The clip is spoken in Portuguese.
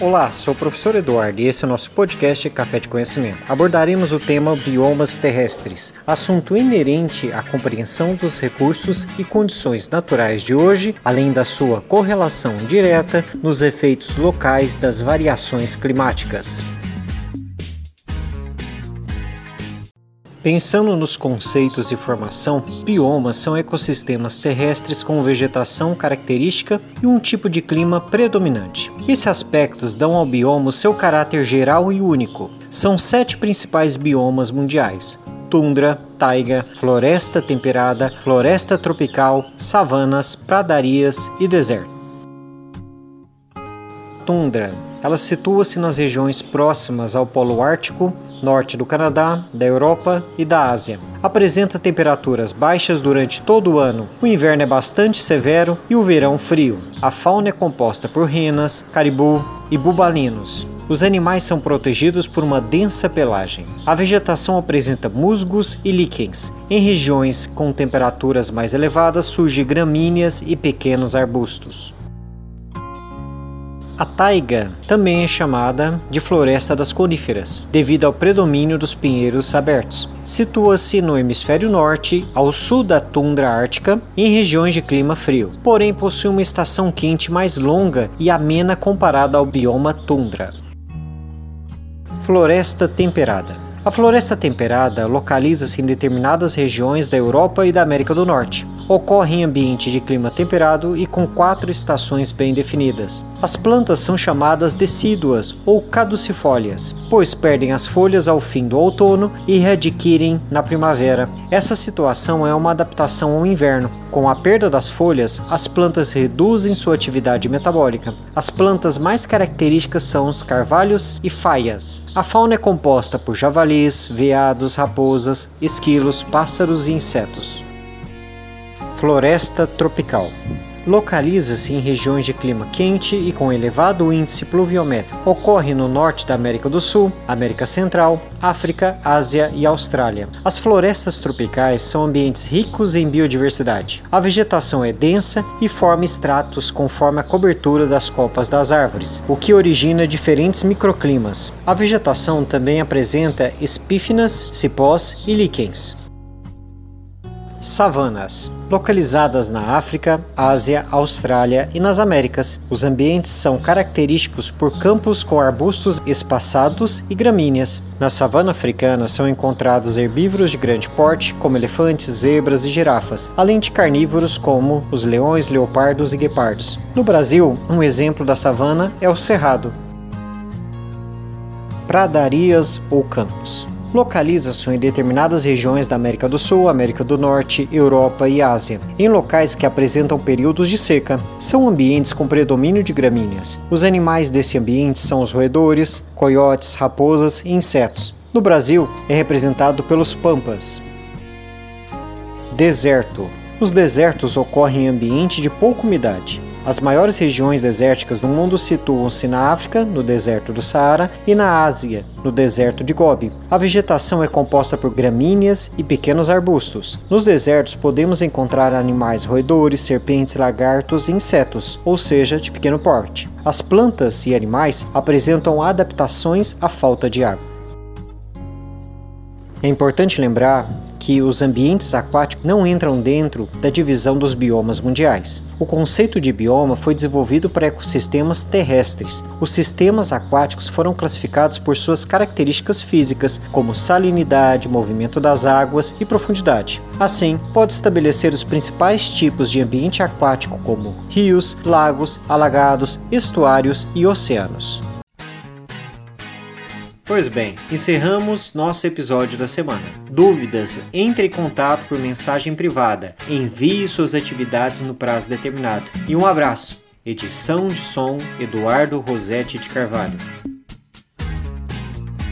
Olá, sou o professor Eduardo e esse é o nosso podcast Café de Conhecimento. Abordaremos o tema biomas terrestres, assunto inerente à compreensão dos recursos e condições naturais de hoje, além da sua correlação direta nos efeitos locais das variações climáticas. Pensando nos conceitos de formação, biomas são ecossistemas terrestres com vegetação característica e um tipo de clima predominante. Esses aspectos dão ao bioma o seu caráter geral e único. São sete principais biomas mundiais: tundra, taiga, floresta temperada, floresta tropical, savanas, pradarias e deserto. Tundra ela situa-se nas regiões próximas ao Polo Ártico, norte do Canadá, da Europa e da Ásia. Apresenta temperaturas baixas durante todo o ano. O inverno é bastante severo e o verão frio. A fauna é composta por renas, caribu e bubalinos. Os animais são protegidos por uma densa pelagem. A vegetação apresenta musgos e líquens. Em regiões com temperaturas mais elevadas surgem gramíneas e pequenos arbustos. A taiga também é chamada de floresta das coníferas, devido ao predomínio dos pinheiros abertos. Situa-se no hemisfério norte, ao sul da tundra ártica, em regiões de clima frio, porém possui uma estação quente mais longa e amena comparada ao bioma tundra. Floresta temperada a floresta temperada localiza-se em determinadas regiões da Europa e da América do Norte. Ocorre em ambiente de clima temperado e com quatro estações bem definidas. As plantas são chamadas decíduas ou caducifólias, pois perdem as folhas ao fim do outono e readquirem na primavera. Essa situação é uma adaptação ao inverno. Com a perda das folhas, as plantas reduzem sua atividade metabólica. As plantas mais características são os carvalhos e faias. A fauna é composta por javali veados, raposas, esquilos, pássaros e insetos. Floresta tropical. Localiza-se em regiões de clima quente e com elevado índice pluviométrico. Ocorre no norte da América do Sul, América Central, África, Ásia e Austrália. As florestas tropicais são ambientes ricos em biodiversidade. A vegetação é densa e forma estratos conforme a cobertura das copas das árvores, o que origina diferentes microclimas. A vegetação também apresenta espífinas, cipós e líquens. Savanas localizadas na África, Ásia, Austrália e nas Américas. Os ambientes são característicos por campos com arbustos espaçados e gramíneas. Na savana africana são encontrados herbívoros de grande porte, como elefantes, zebras e girafas, além de carnívoros como os leões, leopardos e guepardos. No Brasil, um exemplo da savana é o cerrado. Pradarias ou campos localiza-se em determinadas regiões da América do Sul, América do Norte, Europa e Ásia, em locais que apresentam períodos de seca. São ambientes com predomínio de gramíneas. Os animais desse ambiente são os roedores, coiotes, raposas e insetos. No Brasil, é representado pelos pampas. Deserto. Os desertos ocorrem em ambiente de pouca umidade. As maiores regiões desérticas do mundo situam-se na África, no deserto do Saara, e na Ásia, no deserto de Gobi. A vegetação é composta por gramíneas e pequenos arbustos. Nos desertos podemos encontrar animais roedores, serpentes, lagartos e insetos, ou seja, de pequeno porte. As plantas e animais apresentam adaptações à falta de água. É importante lembrar que os ambientes aquáticos não entram dentro da divisão dos biomas mundiais. O conceito de bioma foi desenvolvido para ecossistemas terrestres. Os sistemas aquáticos foram classificados por suas características físicas, como salinidade, movimento das águas e profundidade. Assim, pode estabelecer os principais tipos de ambiente aquático, como rios, lagos, alagados, estuários e oceanos. Pois bem, encerramos nosso episódio da semana. Dúvidas? Entre em contato por mensagem privada. Envie suas atividades no prazo determinado. E um abraço. Edição de som Eduardo Rosetti de Carvalho.